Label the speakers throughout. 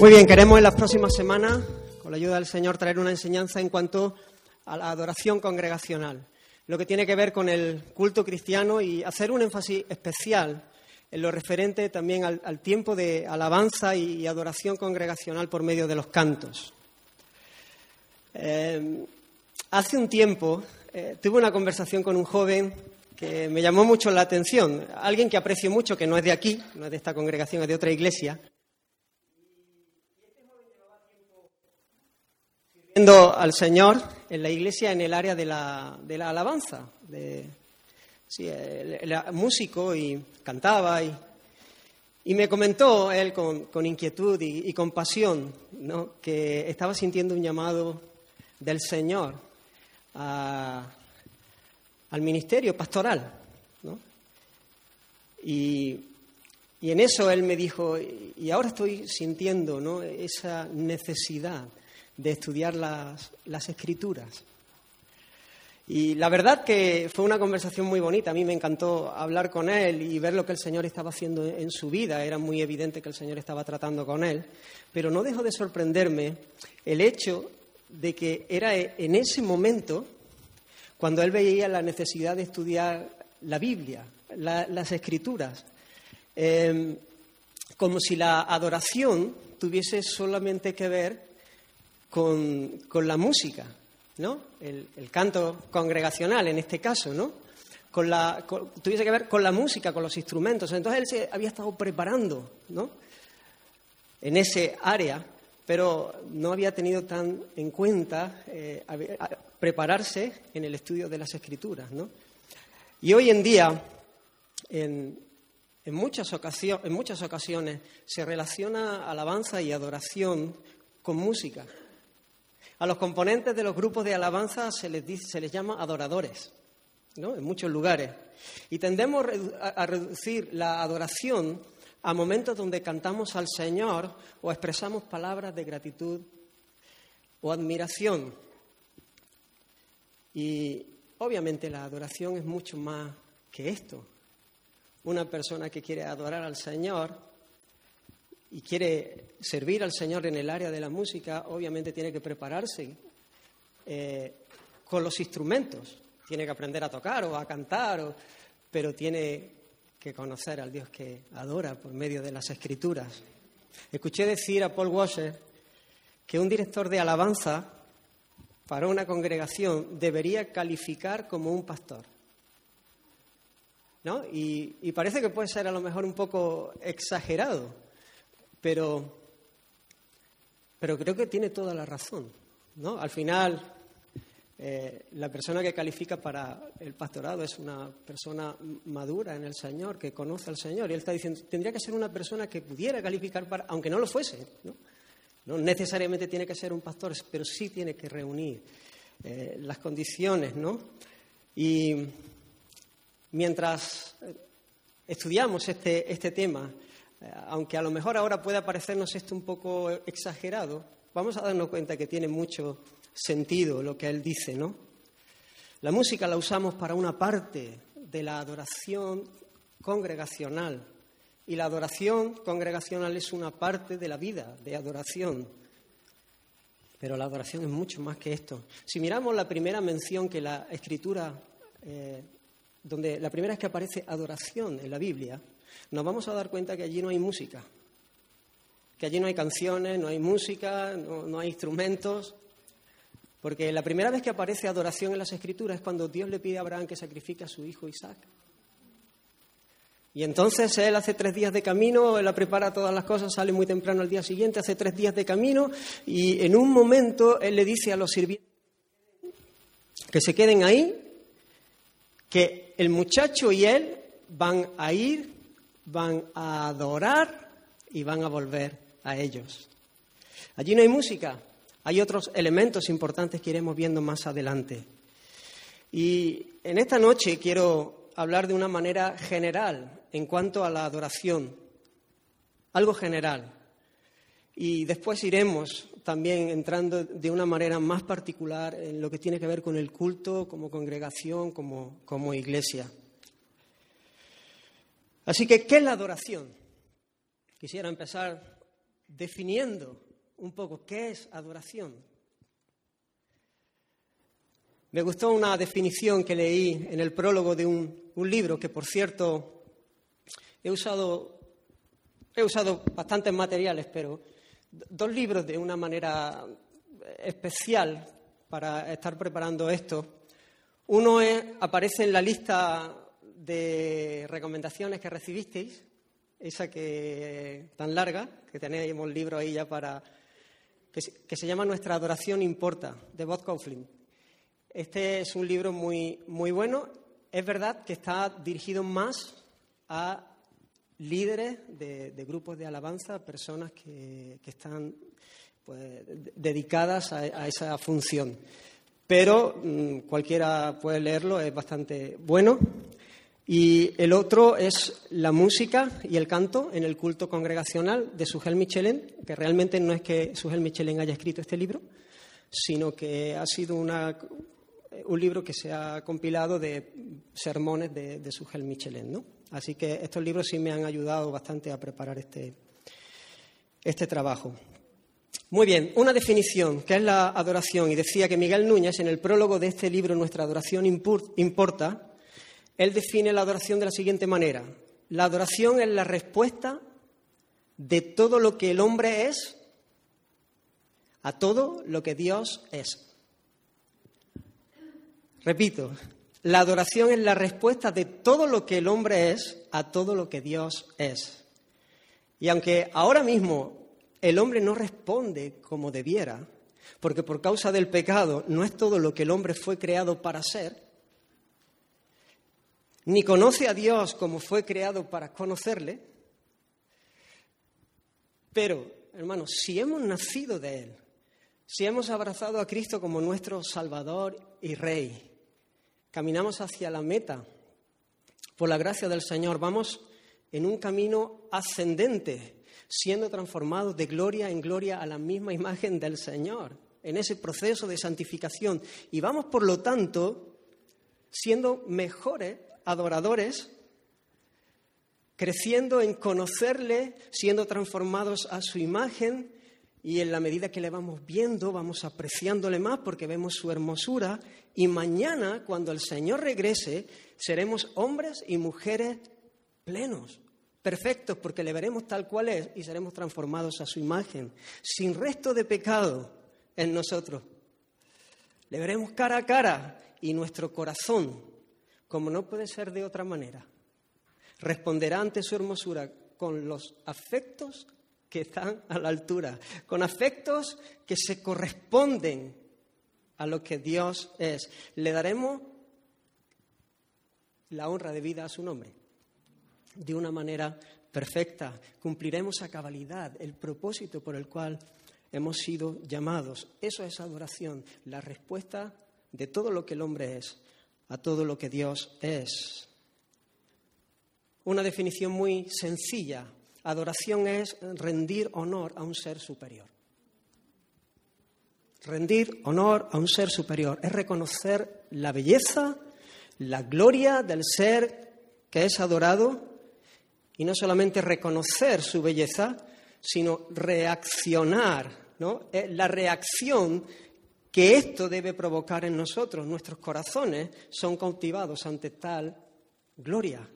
Speaker 1: Muy bien, queremos en las próximas semanas, con la ayuda del Señor, traer una enseñanza en cuanto a la adoración congregacional, lo que tiene que ver con el culto cristiano y hacer un énfasis especial en lo referente también al, tiempo de alabanza y, adoración congregacional por medio de los cantos. Eh, hace un tiempo eh, tuve una conversación con un joven que me llamó mucho la atención, alguien que aprecio mucho, que no es de aquí, no es de esta congregación, es de otra iglesia. Sirviendo al Señor en la iglesia en el área de la, de la alabanza, de, era músico y cantaba y, me comentó él con, inquietud y, y con pasión que estaba sintiendo un llamado del Señor al ministerio pastoral. Y, en eso él me dijo, y ahora estoy sintiendo esa necesidad de estudiar las, las escrituras. Y la verdad que fue una conversación muy bonita. A mí me encantó hablar con él y ver lo que el Señor estaba haciendo en su vida. Era muy evidente que el Señor estaba tratando con él. Pero no dejó de sorprenderme el hecho de que era en ese momento cuando él veía la necesidad de estudiar la Biblia, las escrituras, em, como si la adoración tuviese solamente que ver con, la música, ¿no? El, canto congregacional en este caso, ¿no? Con la, tuviese que ver con la música, con los instrumentos. Entonces él se había estado preparando, ¿no? En ese área, pero no había tenido tan en cuenta eh, prepararse en el estudio de las escrituras. ¿no? Y hoy en día, en, muchas ocasiones, en muchas ocasiones, se relaciona alabanza y adoración con música. A los componentes de los grupos de alabanza se les, dice, se les llama adoradores, ¿no? en muchos lugares. Y tendemos a reducir la adoración a momentos donde cantamos al Señor o expresamos palabras de gratitud o admiración. Y obviamente la adoración es mucho más que esto. Una persona que quiere adorar al Señor y quiere servir al Señor en el área de la música, obviamente tiene que prepararse eh, con los instrumentos. Tiene que aprender a tocar o a cantar, pero tiene que conocer al Dios que adora por medio de las escrituras. Escuché decir a Paul Washer que un director de alabanza para una congregación debería calificar como un pastor. ¿No? Y, parece que puede ser a lo mejor un poco exagerado, pero, pero creo que tiene toda la razón. ¿no? Al final, eh, la persona que califica para el pastorado es una persona madura en el Señor, que conoce al Señor. Y él está diciendo, tendría que ser una persona que pudiera calificar para, aunque no lo fuese. ¿no? No necesariamente tiene que ser un pastor, pero sí tiene que reunir eh, las condiciones, ¿no? Y mientras eh, estudiamos este, este tema, aunque a lo mejor ahora pueda parecernos esto un poco exagerado, vamos a darnos cuenta que tiene mucho sentido lo que él dice, ¿no? La música la usamos para una parte de la adoración congregacional, y la adoración congregacional es una parte de la vida de adoración. Pero la adoración es mucho más que esto. Si miramos la primera mención que la escritura, eh, donde la primera vez que aparece adoración en la Biblia, nos vamos a dar cuenta que allí no hay música, que allí no hay canciones, no hay música, no, no hay instrumentos, porque la primera vez que aparece adoración en las escrituras es cuando Dios le pide a Abraham que sacrifique a su hijo Isaac. Y entonces él hace tres días de camino, él la prepara todas las cosas, sale muy temprano al día siguiente, hace tres días de camino y en un momento él le dice a los sirvientes que se queden ahí, que el muchacho y él van a ir, van a adorar y van a volver a ellos. Allí no hay música, hay otros elementos importantes que iremos viendo más adelante. Y en esta noche quiero hablar de una manera general en cuanto a la adoración, algo general. Y después iremos también entrando de una manera más particular en lo que tiene que ver con el culto como congregación, como, como iglesia. Así que, ¿qué es la adoración? Quisiera empezar definiendo un poco qué es adoración. Me gustó una definición que leí en el prólogo de un, libro que, por cierto, he usado, he usado bastantes materiales, pero dos libros de una manera especial para estar preparando esto. Uno aparece en la lista de recomendaciones que recibisteis, esa que tan larga, que tenéis el libro ahí ya para que se, llama Nuestra adoración importa, de Bob Kauflin. Este es un libro muy, muy bueno. Es verdad que está dirigido más a líderes de, grupos de alabanza, personas que, están pues, dedicadas a, esa función. Pero mm, cualquiera puede leerlo, es bastante bueno. Y el otro es la música y el canto en el culto congregacional de Sugel Michelin, que realmente no es que Sugel Michelin haya escrito este libro, sino que ha sido un libro que se ha compilado de sermones de, de Sugel Michelin. ¿no? Así que estos libros sí me han ayudado bastante a preparar este, este trabajo. Muy bien, una definición, que es la adoración, y decía que Miguel Núñez, en el prólogo de este libro, Nuestra adoración importa, él define la adoración de la siguiente manera. La adoración es la respuesta de todo lo que el hombre es a todo lo que Dios es. Repito, la adoración es la respuesta de todo lo que el hombre es a todo lo que Dios es. Y aunque ahora mismo el hombre no responde como debiera, porque por causa del pecado no es todo lo que el hombre fue creado para ser, ni conoce a Dios como fue creado para conocerle, pero, hermanos, si hemos nacido de Él, si hemos abrazado a Cristo como nuestro Salvador y Rey, caminamos hacia la meta, por la gracia del Señor, vamos en un camino ascendente, siendo transformados de gloria en gloria a la misma imagen del Señor, en ese proceso de santificación. Y vamos, por lo tanto, siendo mejores adoradores, creciendo en conocerle, siendo transformados a su imagen y en la medida que le vamos viendo, vamos apreciándole más porque vemos su hermosura y mañana, cuando el Señor regrese, seremos hombres y mujeres plenos, perfectos, porque le veremos tal cual es y seremos transformados a su imagen, sin resto de pecado en nosotros. Le veremos cara a cara y nuestro corazón como no puede ser de otra manera, responderá ante su hermosura con los afectos que están a la altura, con afectos que se corresponden a lo que Dios es. Le daremos la honra de vida a su nombre de una manera perfecta. Cumpliremos a cabalidad el propósito por el cual hemos sido llamados. Eso es adoración, la respuesta de todo lo que el hombre es a todo lo que Dios es. Una definición muy sencilla. Adoración es rendir honor a un ser superior. Rendir honor a un ser superior es reconocer la belleza, la gloria del ser que es adorado y no solamente reconocer su belleza, sino reaccionar, ¿no? Eh, la reacción que esto debe provocar en nosotros. Nuestros corazones son cautivados ante tal gloria.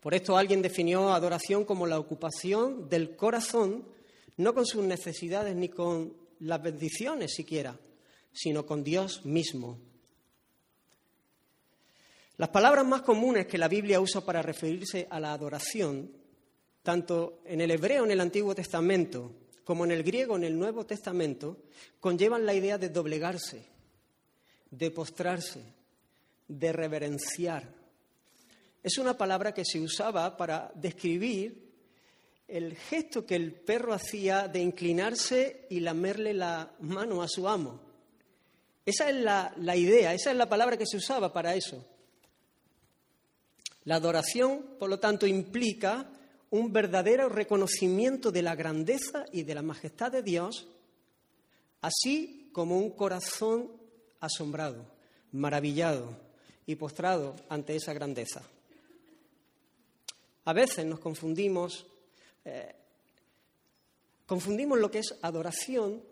Speaker 1: Por esto alguien definió adoración como la ocupación del corazón, no con sus necesidades ni con las bendiciones siquiera, sino con Dios mismo. Las palabras más comunes que la Biblia usa para referirse a la adoración, tanto en el hebreo en el Antiguo Testamento como en el griego en el Nuevo Testamento, conllevan la idea de doblegarse, de postrarse, de reverenciar. Es una palabra que se usaba para describir el gesto que el perro hacía de inclinarse y lamerle la mano a su amo. Esa es la, la idea, esa es la palabra que se usaba para eso. La adoración, por lo tanto, implica un verdadero reconocimiento de la grandeza y de la majestad de Dios, así como un corazón asombrado, maravillado y postrado ante esa grandeza. A veces nos confundimos eh, Confundimos lo que es adoración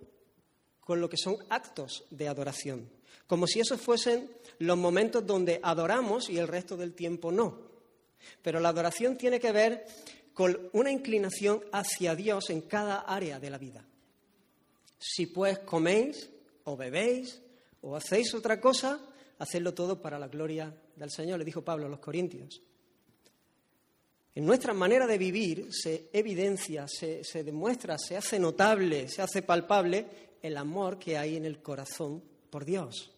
Speaker 1: con lo que son actos de adoración, como si esos fuesen los momentos donde adoramos y el resto del tiempo no. Pero la adoración tiene que ver con una inclinación hacia Dios en cada área de la vida. Si pues coméis o bebéis o hacéis otra cosa, hacedlo todo para la gloria del Señor, le dijo Pablo a los Corintios. En nuestra manera de vivir se evidencia, se, se, demuestra, se hace notable, se hace palpable el amor que hay en el corazón por Dios.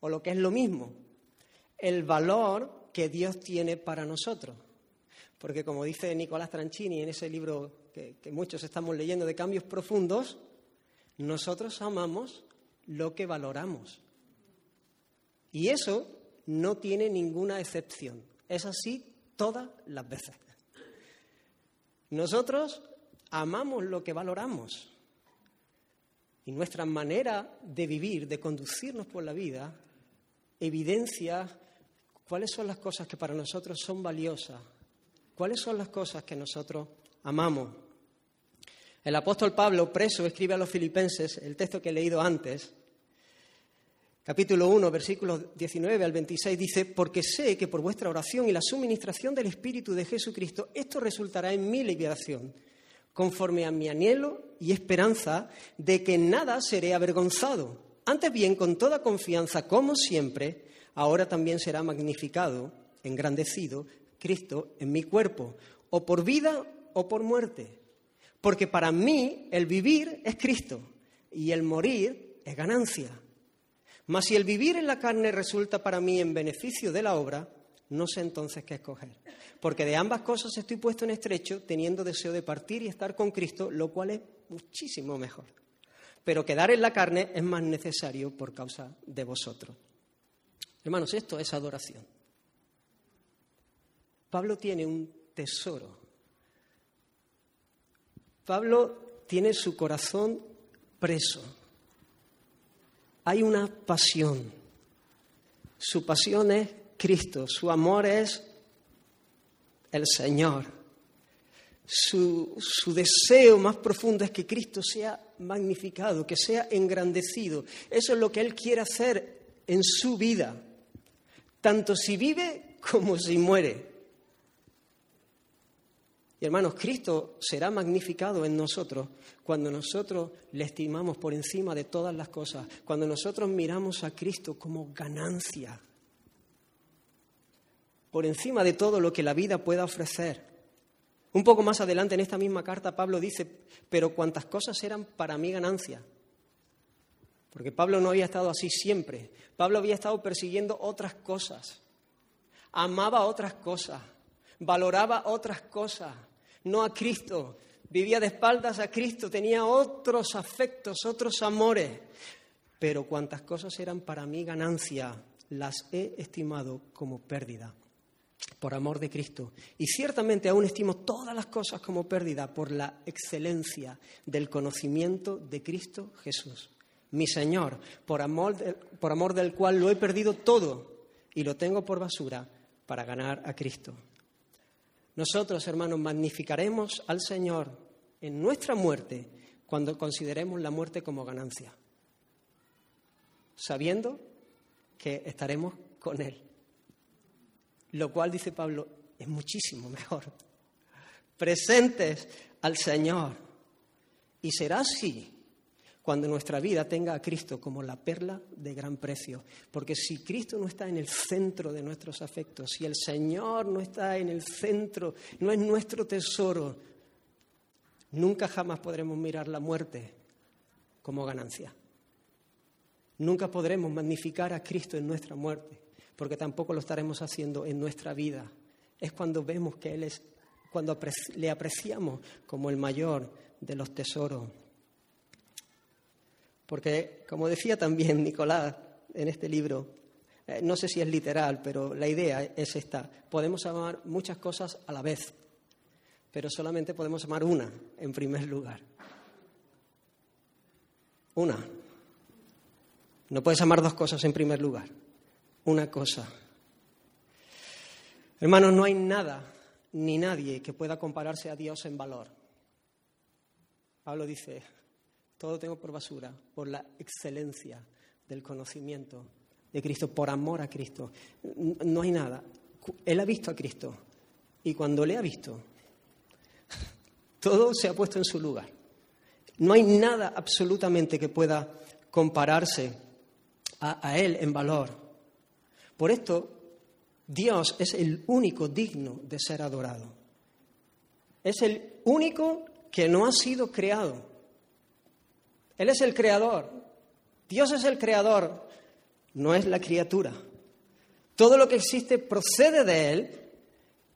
Speaker 1: O lo que es lo mismo, el valor que Dios tiene para nosotros. Porque como dice Nicolás Tranchini en ese libro que, que muchos estamos leyendo de cambios profundos, nosotros amamos lo que valoramos. Y eso no tiene ninguna excepción. Es así todas las veces. Nosotros amamos lo que valoramos y nuestra manera de vivir, de conducirnos por la vida, evidencia cuáles son las cosas que para nosotros son valiosas, cuáles son las cosas que nosotros amamos. El apóstol Pablo, preso, escribe a los filipenses el texto que he leído antes, capítulo 1, versículos 19 al 26, dice, porque sé que por vuestra oración y la suministración del Espíritu de Jesucristo, esto resultará en mi liberación, conforme a mi anhelo y esperanza de que nada seré avergonzado. Antes bien, con toda confianza, como siempre, ahora también será magnificado, engrandecido, Cristo en mi cuerpo, o por vida o por muerte. Porque para mí el vivir es Cristo y el morir es ganancia. Mas si el vivir en la carne resulta para mí en beneficio de la obra, no sé entonces qué escoger. Porque de ambas cosas estoy puesto en estrecho, teniendo deseo de partir y estar con Cristo, lo cual es muchísimo mejor. Pero quedar en la carne es más necesario por causa de vosotros. Hermanos, esto es adoración. Pablo tiene un tesoro. Pablo tiene su corazón preso hay una pasión. Su pasión es Cristo, su amor es el Señor. Su, su, deseo más profundo es que Cristo sea magnificado, que sea engrandecido. Eso es lo que Él quiere hacer en su vida, tanto si vive como si muere. Y hermanos, Cristo será magnificado en nosotros cuando nosotros le estimamos por encima de todas las cosas, cuando nosotros miramos a Cristo como ganancia, por encima de todo lo que la vida pueda ofrecer. Un poco más adelante en esta misma carta Pablo dice, pero cuantas cosas eran para mí ganancia. Porque Pablo no había estado así siempre. Pablo había estado persiguiendo otras cosas. Amaba otras cosas. Valoraba otras cosas no a Cristo. Vivía de espaldas a Cristo, tenía otros afectos, otros amores. Pero cuantas cosas eran para mí ganancia, las he estimado como pérdida por amor de Cristo. Y ciertamente aún estimo todas las cosas como pérdida por la excelencia del conocimiento de Cristo Jesús, mi Señor, por amor, por amor del cual lo he perdido todo y lo tengo por basura para ganar a Cristo. Nosotros, hermanos, magnificaremos al Señor en nuestra muerte cuando consideremos la muerte como ganancia, sabiendo que estaremos con Él. Lo cual, dice Pablo, es muchísimo mejor. Presentes al Señor. Y será así cuando nuestra vida tenga a Cristo como la perla de gran precio. Porque si Cristo no está en el centro de nuestros afectos, si el Señor no está en el centro, no es nuestro tesoro, nunca jamás podremos mirar la muerte como ganancia. Nunca podremos magnificar a Cristo en nuestra muerte, porque tampoco lo estaremos haciendo en nuestra vida. Es cuando vemos que Él es, cuando le apreciamos como el mayor de los tesoros. Porque, como decía también Nicolás en este libro, eh, no sé si es literal, pero la idea es esta. Podemos amar muchas cosas a la vez, pero solamente podemos amar una en primer lugar. Una. No puedes amar dos cosas en primer lugar. Una cosa. Hermanos, no hay nada ni nadie que pueda compararse a Dios en valor. Pablo dice, todo tengo por basura, por la excelencia del conocimiento de Cristo, por amor a Cristo. No hay nada. Él ha visto a Cristo y cuando le ha visto, todo se ha puesto en su lugar. No hay nada absolutamente que pueda compararse a, Él en valor. Por esto, Dios es el único digno de ser adorado. Es el único que no ha sido creado. Él es el creador. Dios es el creador, no es la criatura. Todo lo que existe procede de Él,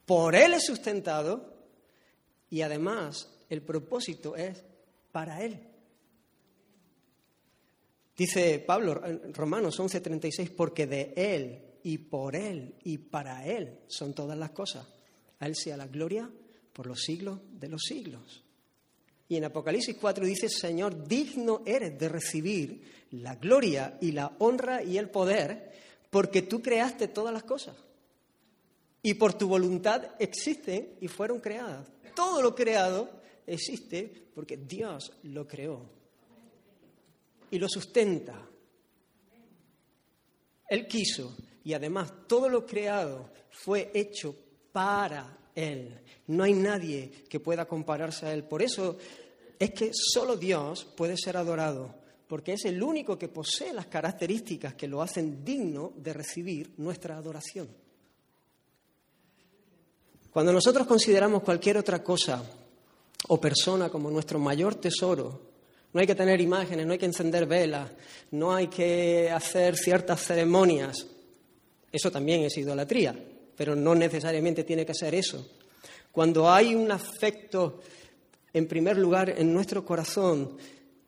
Speaker 1: por Él es sustentado y además el propósito es para Él. Dice Pablo Romanos 11:36, porque de Él y por Él y para Él son todas las cosas. A Él sea la gloria por los siglos de los siglos. Y en Apocalipsis 4 dice, Señor, digno eres de recibir la gloria y la honra y el poder, porque tú creaste todas las cosas. Y por tu voluntad existen y fueron creadas. Todo lo creado existe porque Dios lo creó. Y lo sustenta. Él quiso. Y además todo lo creado fue hecho para Él. No hay nadie que pueda compararse a Él. Por eso es que solo Dios puede ser adorado, porque es el único que posee las características que lo hacen digno de recibir nuestra adoración. Cuando nosotros consideramos cualquier otra cosa o persona como nuestro mayor tesoro, no hay que tener imágenes, no hay que encender velas, no hay que hacer ciertas ceremonias. Eso también es idolatría, pero no necesariamente tiene que ser eso. Cuando hay un afecto en primer lugar en nuestro corazón,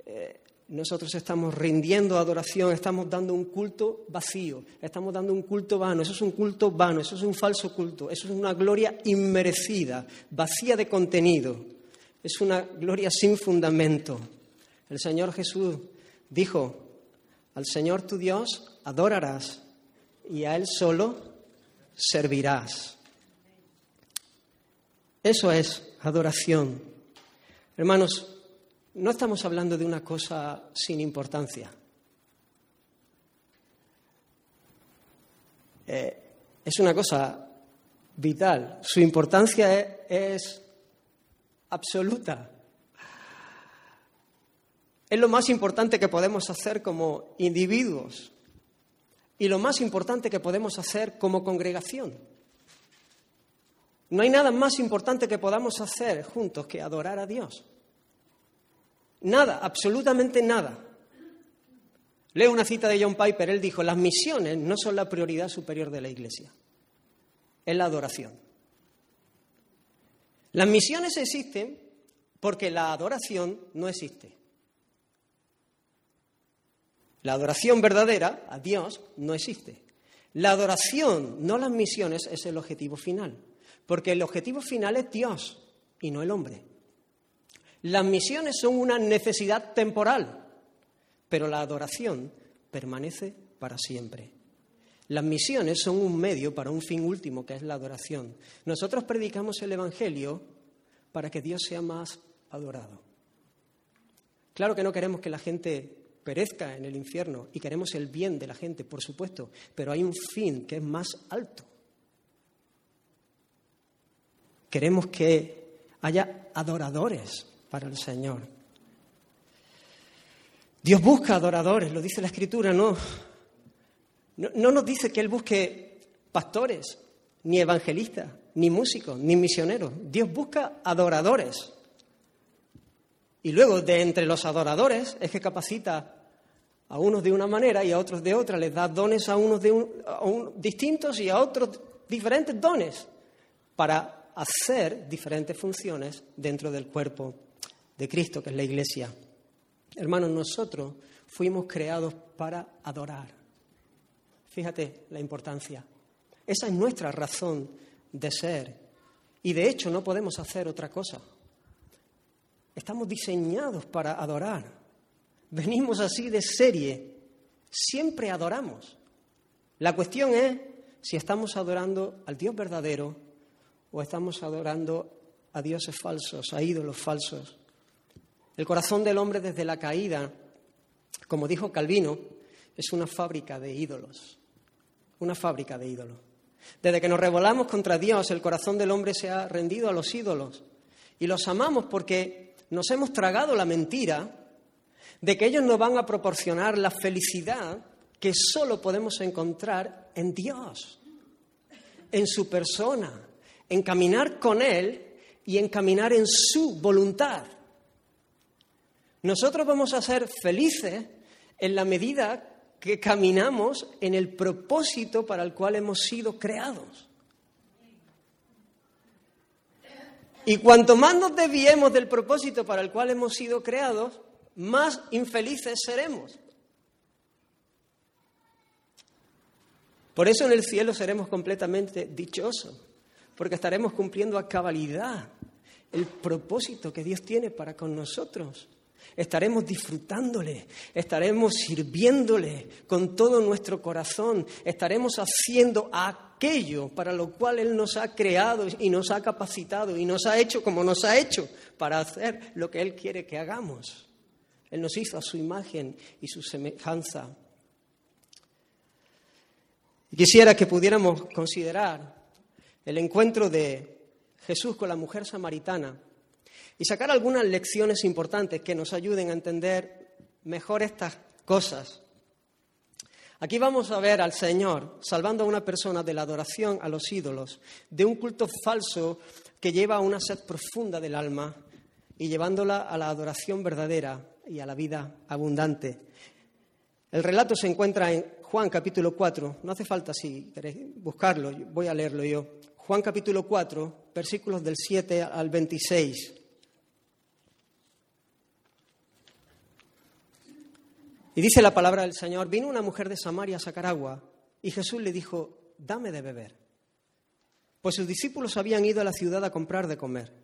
Speaker 1: eh, nosotros estamos rindiendo adoración, estamos dando un culto vacío, estamos dando un culto vano, eso es un culto vano, eso es un falso culto, eso es una gloria inmerecida, vacía de contenido, es una gloria sin fundamento. El Señor Jesús dijo, al Señor tu Dios adorarás y a Él solo servirás. Eso es adoración. Hermanos, no estamos hablando de una cosa sin importancia. Eh, es una cosa vital. Su importancia es, es absoluta. Es lo más importante que podemos hacer como individuos y lo más importante que podemos hacer como congregación. No hay nada más importante que podamos hacer juntos que adorar a Dios. Nada, absolutamente nada. Leo una cita de John Piper, él dijo, las misiones no son la prioridad superior de la Iglesia, es la adoración. Las misiones existen porque la adoración no existe. La adoración verdadera a Dios no existe. La adoración, no las misiones, es el objetivo final. Porque el objetivo final es Dios y no el hombre. Las misiones son una necesidad temporal, pero la adoración permanece para siempre. Las misiones son un medio para un fin último, que es la adoración. Nosotros predicamos el Evangelio para que Dios sea más adorado. Claro que no queremos que la gente perezca en el infierno y queremos el bien de la gente, por supuesto, pero hay un fin que es más alto. Queremos que haya adoradores para el Señor. Dios busca adoradores, lo dice la Escritura, no, no, nos dice que Él busque pastores, ni evangelistas, ni músicos, ni misioneros. Dios busca adoradores. Y luego, de entre los adoradores, es que capacita a unos de una manera y a otros de otra, les da dones a unos de distintos y a otros diferentes dones para hacer diferentes funciones dentro del cuerpo de Cristo, que es la Iglesia. Hermanos, nosotros fuimos creados para adorar. Fíjate la importancia. Esa es nuestra razón de ser. Y de hecho no podemos hacer otra cosa. Estamos diseñados para adorar. Venimos así de serie. Siempre adoramos. La cuestión es si estamos adorando al Dios verdadero o estamos adorando a dioses falsos, a ídolos falsos. El corazón del hombre desde la caída, como dijo Calvino, es una fábrica de ídolos. Una fábrica de ídolos. Desde que nos revolamos contra Dios, el corazón del hombre se ha rendido a los ídolos. Y los amamos porque nos hemos tragado la mentira de que ellos nos van a proporcionar la felicidad que solo podemos encontrar en Dios, en su persona, en caminar con Él y en caminar en su voluntad. Nosotros vamos a ser felices en la medida que caminamos en el propósito para el cual hemos sido creados. Y cuanto más nos desviemos del propósito para el cual hemos sido creados, más infelices seremos. Por eso en el cielo seremos completamente dichosos, porque estaremos cumpliendo a cabalidad el propósito que Dios tiene para con nosotros estaremos disfrutándole, estaremos sirviéndole con todo nuestro corazón, estaremos haciendo aquello para lo cual Él nos ha creado y nos ha capacitado y nos ha hecho como nos ha hecho para hacer lo que Él quiere que hagamos. Él nos hizo a su imagen y su semejanza. Quisiera que pudiéramos considerar el encuentro de Jesús con la mujer samaritana y sacar algunas lecciones importantes que nos ayuden a entender mejor estas cosas. Aquí vamos a ver al Señor salvando a una persona de la adoración a los ídolos, de un culto falso que lleva a una sed profunda del alma y llevándola a la adoración verdadera y a la vida abundante. El relato se encuentra en Juan capítulo 4, no hace falta si queréis buscarlo, voy a leerlo yo. Juan capítulo 4, versículos del 7 al 26. Y dice la palabra del Señor, vino una mujer de Samaria a sacar agua y Jesús le dijo, dame de beber. Pues sus discípulos habían ido a la ciudad a comprar de comer.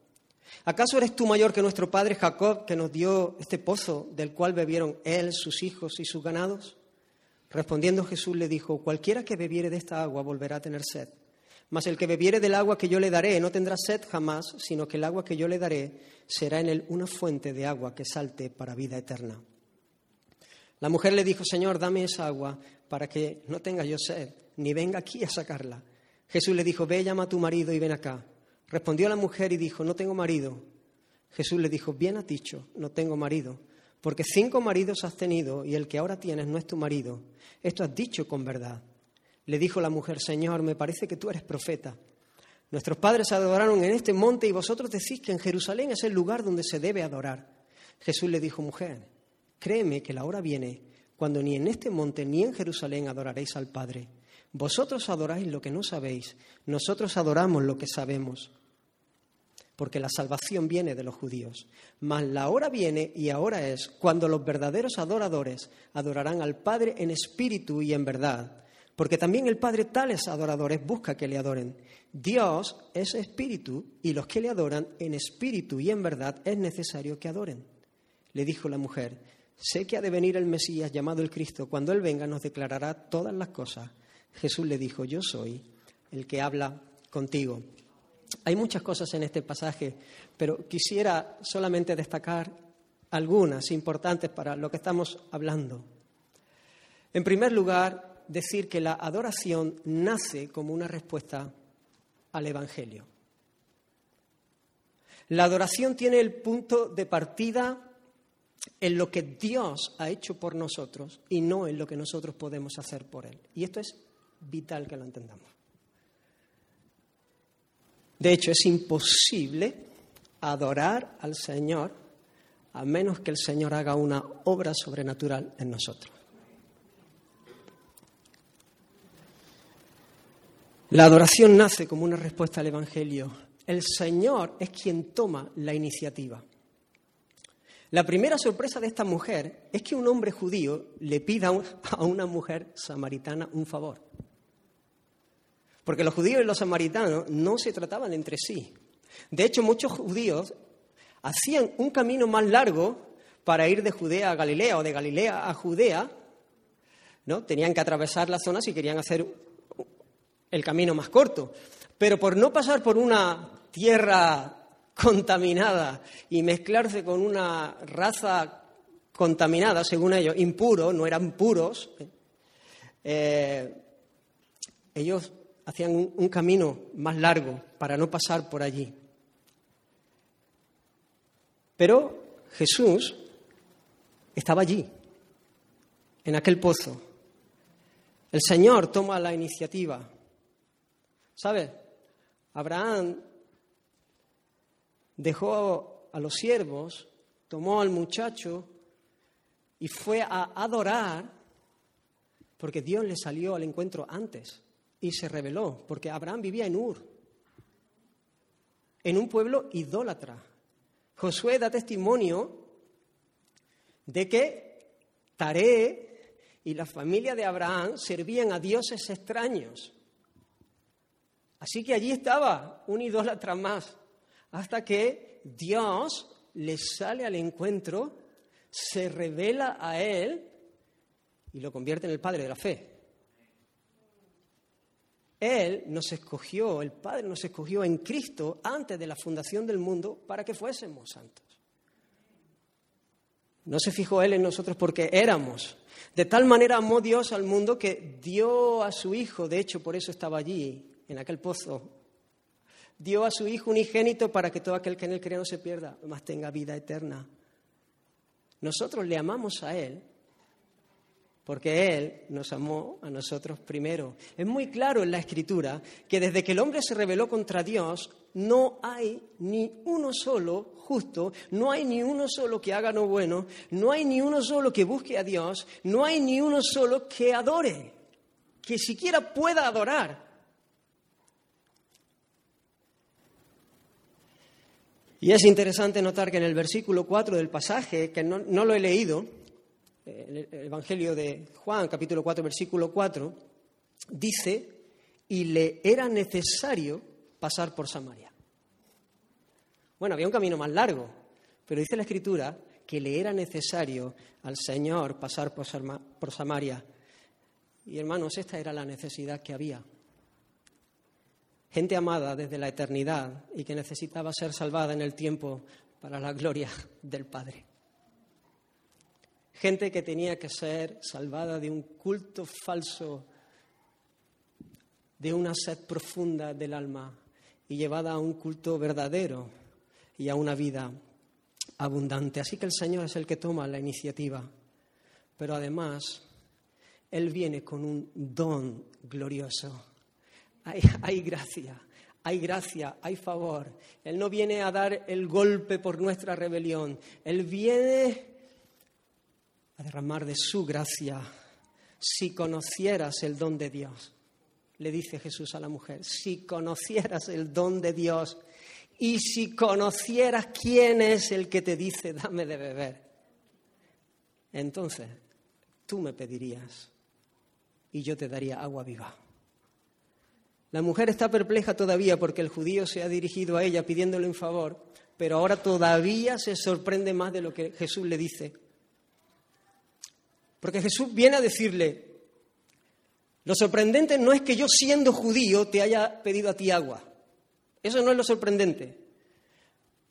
Speaker 1: ¿Acaso eres tú mayor que nuestro padre Jacob, que nos dio este pozo del cual bebieron él, sus hijos y sus ganados? Respondiendo Jesús le dijo, cualquiera que bebiere de esta agua volverá a tener sed. Mas el que bebiere del agua que yo le daré no tendrá sed jamás, sino que el agua que yo le daré será en él una fuente de agua que salte para vida eterna. La mujer le dijo, Señor, dame esa agua para que no tenga yo sed ni venga aquí a sacarla. Jesús le dijo, ve, llama a tu marido y ven acá. Respondió la mujer y dijo, no tengo marido. Jesús le dijo, bien has dicho, no tengo marido, porque cinco maridos has tenido y el que ahora tienes no es tu marido. Esto has dicho con verdad. Le dijo la mujer, Señor, me parece que tú eres profeta. Nuestros padres adoraron en este monte y vosotros decís que en Jerusalén es el lugar donde se debe adorar. Jesús le dijo, mujer, créeme que la hora viene cuando ni en este monte ni en Jerusalén adoraréis al Padre. Vosotros adoráis lo que no sabéis, nosotros adoramos lo que sabemos, porque la salvación viene de los judíos. Mas la hora viene y ahora es cuando los verdaderos adoradores adorarán al Padre en espíritu y en verdad, porque también el Padre tales adoradores busca que le adoren. Dios es espíritu y los que le adoran en espíritu y en verdad es necesario que adoren. Le dijo la mujer, sé que ha de venir el Mesías llamado el Cristo, cuando Él venga nos declarará todas las cosas. Jesús le dijo, yo soy el que habla contigo. Hay muchas cosas en este pasaje, pero quisiera solamente destacar algunas importantes para lo que estamos hablando. En primer lugar, decir que la adoración nace como una respuesta al Evangelio. La adoración tiene el punto de partida en lo que Dios ha hecho por nosotros y no en lo que nosotros podemos hacer por Él. Y esto es vital que lo entendamos. De hecho, es imposible adorar al Señor a menos que el Señor haga una obra sobrenatural en nosotros. La adoración nace como una respuesta al Evangelio. El Señor es quien toma la iniciativa. La primera sorpresa de esta mujer es que un hombre judío le pida a una mujer samaritana un favor. Porque los judíos y los samaritanos no se trataban entre sí. De hecho, muchos judíos hacían un camino más largo para ir de Judea a Galilea o de Galilea a Judea. ¿no? Tenían que atravesar la zona si querían hacer el camino más corto. Pero por no pasar por una tierra contaminada y mezclarse con una raza contaminada, según ellos, impuro, no eran puros, eh, ellos hacían un, camino más largo para no pasar por allí. Pero Jesús estaba allí, en aquel pozo. El Señor toma la iniciativa. ¿Sabe? Abraham dejó a los siervos, tomó al muchacho y fue a adorar porque Dios le salió al encuentro antes y se reveló, porque Abraham vivía en Ur, en un pueblo idólatra. Josué da testimonio de que Taré y la familia de Abraham servían a dioses extraños. Así que allí estaba un idólatra más hasta que Dios le sale al encuentro, se revela a él y lo convierte en el Padre de la fe. Él nos escogió, el Padre nos escogió en Cristo antes de la fundación del mundo para que fuésemos santos. No se fijó Él en nosotros porque éramos. De tal manera amó Dios al mundo que dio a su Hijo, de hecho por eso estaba allí, en aquel pozo, dio a su Hijo unigénito para que todo aquel que en él crea no se pierda, mas tenga vida eterna. Nosotros le amamos a Él porque Él nos amó a nosotros primero. Es muy claro en la Escritura que desde que el hombre se rebeló contra Dios, no hay ni uno solo justo, no hay ni uno solo que haga lo bueno, no hay ni uno solo que busque a Dios, no hay ni uno solo que adore, que siquiera pueda adorar. Y es interesante notar que en el versículo 4 del pasaje, que no, lo he leído, el Evangelio de Juan, capítulo 4, versículo 4, dice, y le era necesario pasar por Samaria. Bueno, había un camino más largo, pero dice la Escritura que le era necesario al Señor pasar por Samaria. Y hermanos, esta era la necesidad que había gente amada desde la eternidad y que necesitaba ser salvada en el tiempo para la gloria del Padre. Gente que tenía que ser salvada de un culto falso, de una sed profunda del alma y llevada a un culto verdadero y a una vida abundante. Así que el Señor es el que toma la iniciativa, pero además Él viene con un don glorioso hay, gracia, hay gracia, hay favor. Él no viene a dar el golpe por nuestra rebelión. Él viene a derramar de su gracia. Si conocieras el don de Dios, le dice Jesús a la mujer, si conocieras el don de Dios y si conocieras quién es el que te dice, dame de beber, entonces tú me pedirías y yo te daría agua viva. La mujer está perpleja todavía porque el judío se ha dirigido a ella pidiéndole un favor, pero ahora todavía se sorprende más de lo que Jesús le dice. Porque Jesús viene a decirle, lo sorprendente no es que yo siendo judío te haya pedido a ti agua. Eso no es lo sorprendente.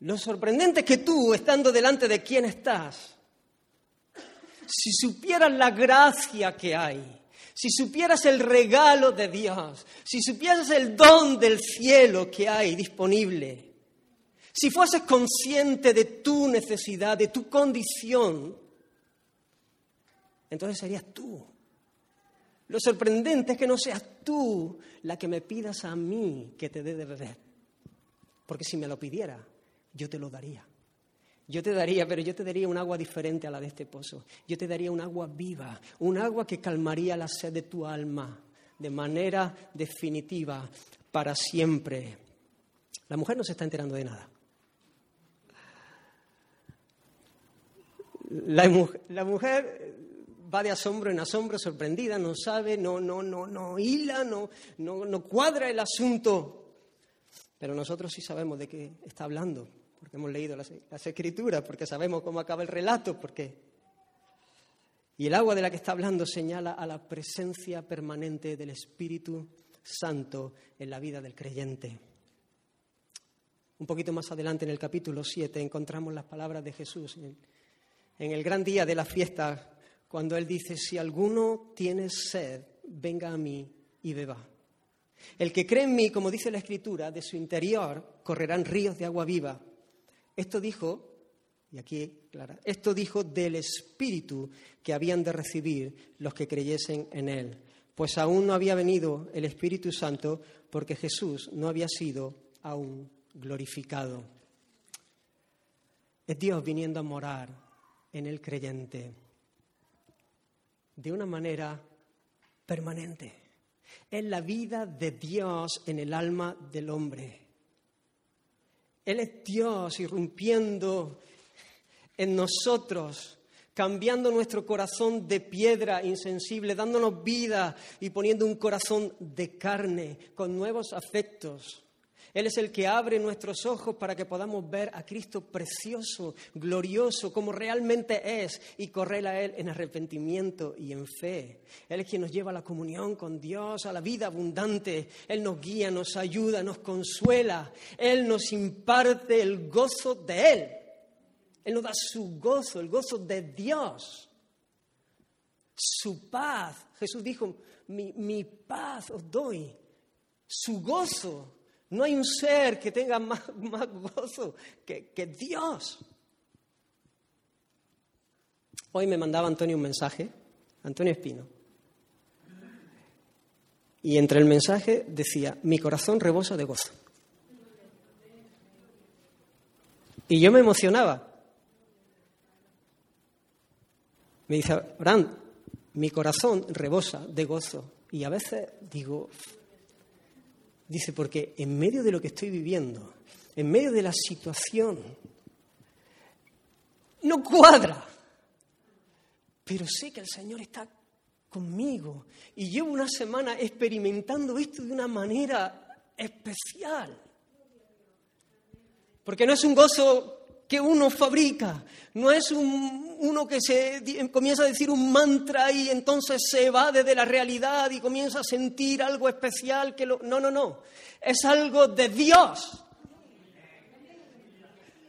Speaker 1: Lo sorprendente es que tú, estando delante de quien estás, si supieras la gracia que hay, si supieras el regalo de Dios, si supieras el don del cielo que hay disponible, si fueses consciente de tu necesidad, de tu condición, entonces serías tú. Lo sorprendente es que no seas tú la que me pidas a mí que te dé de beber. Porque si me lo pidiera, yo te lo daría. Yo te daría, pero yo te daría un agua diferente a la de este pozo. Yo te daría un agua viva, un agua que calmaría la sed de tu alma de manera definitiva, para siempre. La mujer no se está enterando de nada. La, mujer va de asombro en asombro, sorprendida, no sabe, no, no, no, no hila, no, no, no cuadra el asunto. Pero nosotros sí sabemos de qué está hablando, porque hemos leído las, escrituras, porque sabemos cómo acaba el relato, porque y el agua de la que está hablando señala a la presencia permanente del Espíritu Santo en la vida del creyente. Un poquito más adelante en el capítulo 7 encontramos las palabras de Jesús en, el gran día de la fiesta, cuando Él dice, si alguno tiene sed, venga a mí y beba. El que cree en mí, como dice la Escritura, de su interior correrán ríos de agua viva. Esto dijo y aquí, Clara, esto dijo del Espíritu que habían de recibir los que creyesen en Él, pues aún no había venido el Espíritu Santo porque Jesús no había sido aún glorificado. Es Dios viniendo a morar en el creyente de una manera permanente. Es la vida de Dios en el alma del hombre. Él es Dios irrumpiendo en nosotros, cambiando nuestro corazón de piedra insensible, dándonos vida y poniendo un corazón de carne, con nuevos afectos. Él es el que abre nuestros ojos para que podamos ver a Cristo precioso, glorioso, como realmente es, y correr a Él en arrepentimiento y en fe. Él es quien nos lleva a la comunión con Dios, a la vida abundante. Él nos guía, nos ayuda, nos consuela. Él nos imparte el gozo de Él. Él nos da su gozo, el gozo de Dios, su paz. Jesús dijo, mi, paz os doy, su gozo. No hay un ser que tenga más, gozo que, que Dios. Hoy me mandaba Antonio un mensaje, Antonio Espino. Y entre el mensaje decía, mi corazón rebosa de gozo. Y yo me emocionaba, Me dice, Abraham, mi corazón rebosa de gozo. Y a veces digo, dice, porque en medio de lo que estoy viviendo, en medio de la situación, no cuadra. Pero sé que el Señor está conmigo. Y llevo una semana experimentando esto de una manera especial. Porque no es un gozo que uno fabrica, no es uno que se comienza a decir un mantra y entonces se evade de la realidad y comienza a sentir algo especial que lo... No, no, no, es algo de Dios.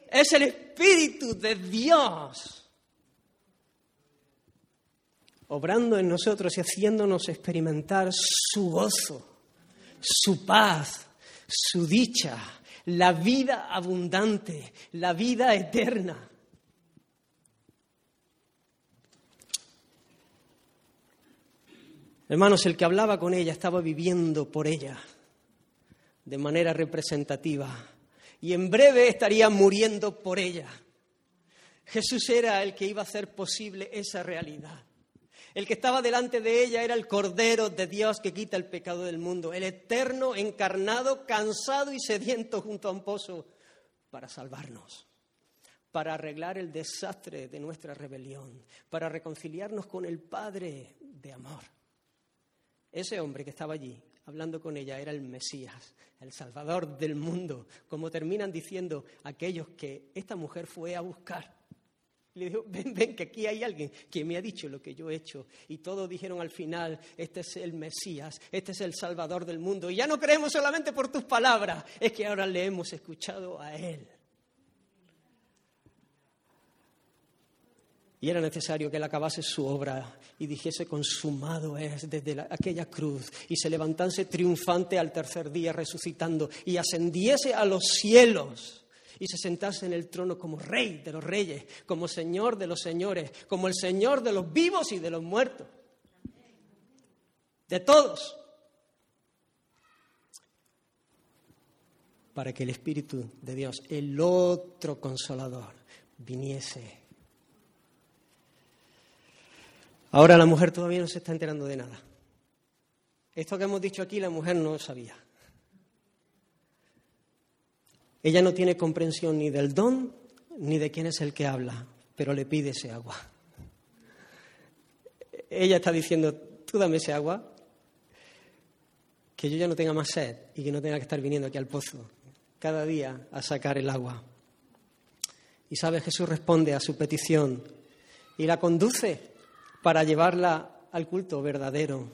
Speaker 1: Es el Espíritu de Dios. Obrando en nosotros y haciéndonos experimentar su gozo, su paz, su dicha, la vida abundante, la vida eterna. Hermanos, el que hablaba con ella estaba viviendo por ella de manera representativa y en breve estaría muriendo por ella. Jesús era el que iba a hacer posible esa realidad. El que estaba delante de ella era el Cordero de Dios que quita el pecado del mundo, el eterno, encarnado, cansado y sediento junto a un pozo para salvarnos, para arreglar el desastre de nuestra rebelión, para reconciliarnos con el Padre de amor. Ese hombre que estaba allí hablando con ella era el Mesías, el Salvador del mundo, como terminan diciendo aquellos que esta mujer fue a buscar. Le dijo, ven, ven, que aquí hay alguien que me ha dicho lo que yo he hecho. Y todos dijeron al final, este es el Mesías, este es el Salvador del mundo. Y ya no creemos solamente por tus palabras, es que ahora le hemos escuchado a Él. Y era necesario que él acabase su obra y dijese, consumado es desde aquella cruz, y se levantase triunfante al tercer día resucitando y ascendiese a los cielos y se sentase en el trono como rey de los reyes, como señor de los señores, como el señor de los vivos y de los muertos. De todos. Para que el Espíritu de Dios, el otro consolador, viniese. Ahora la mujer todavía no se está enterando de nada. Esto que hemos dicho aquí la mujer no sabía. Ella no tiene comprensión ni del don ni de quién es el que habla, pero le pide ese agua. Ella está diciendo, tú dame ese agua, que yo ya no tenga más sed y que no tenga que estar viniendo aquí al pozo cada día a sacar el agua. Y sabe, Jesús responde a su petición y la conduce para llevarla al culto verdadero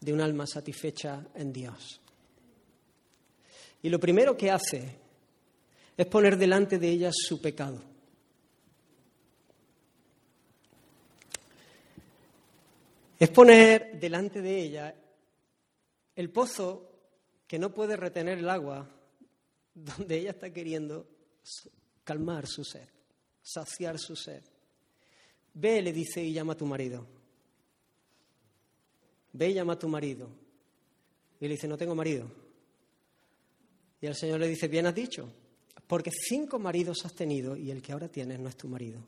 Speaker 1: de un alma satisfecha en Dios. Y lo primero que hace es poner delante de ella su pecado. Es poner delante de ella el pozo que no puede retener el agua, donde ella está queriendo calmar su sed, saciar su sed. Ve, le dice, y llama a tu marido. Ve y llama a tu marido. Y le dice, no tengo marido. Y el Señor le dice, bien has dicho, porque cinco maridos has tenido y el que ahora tienes no es tu marido.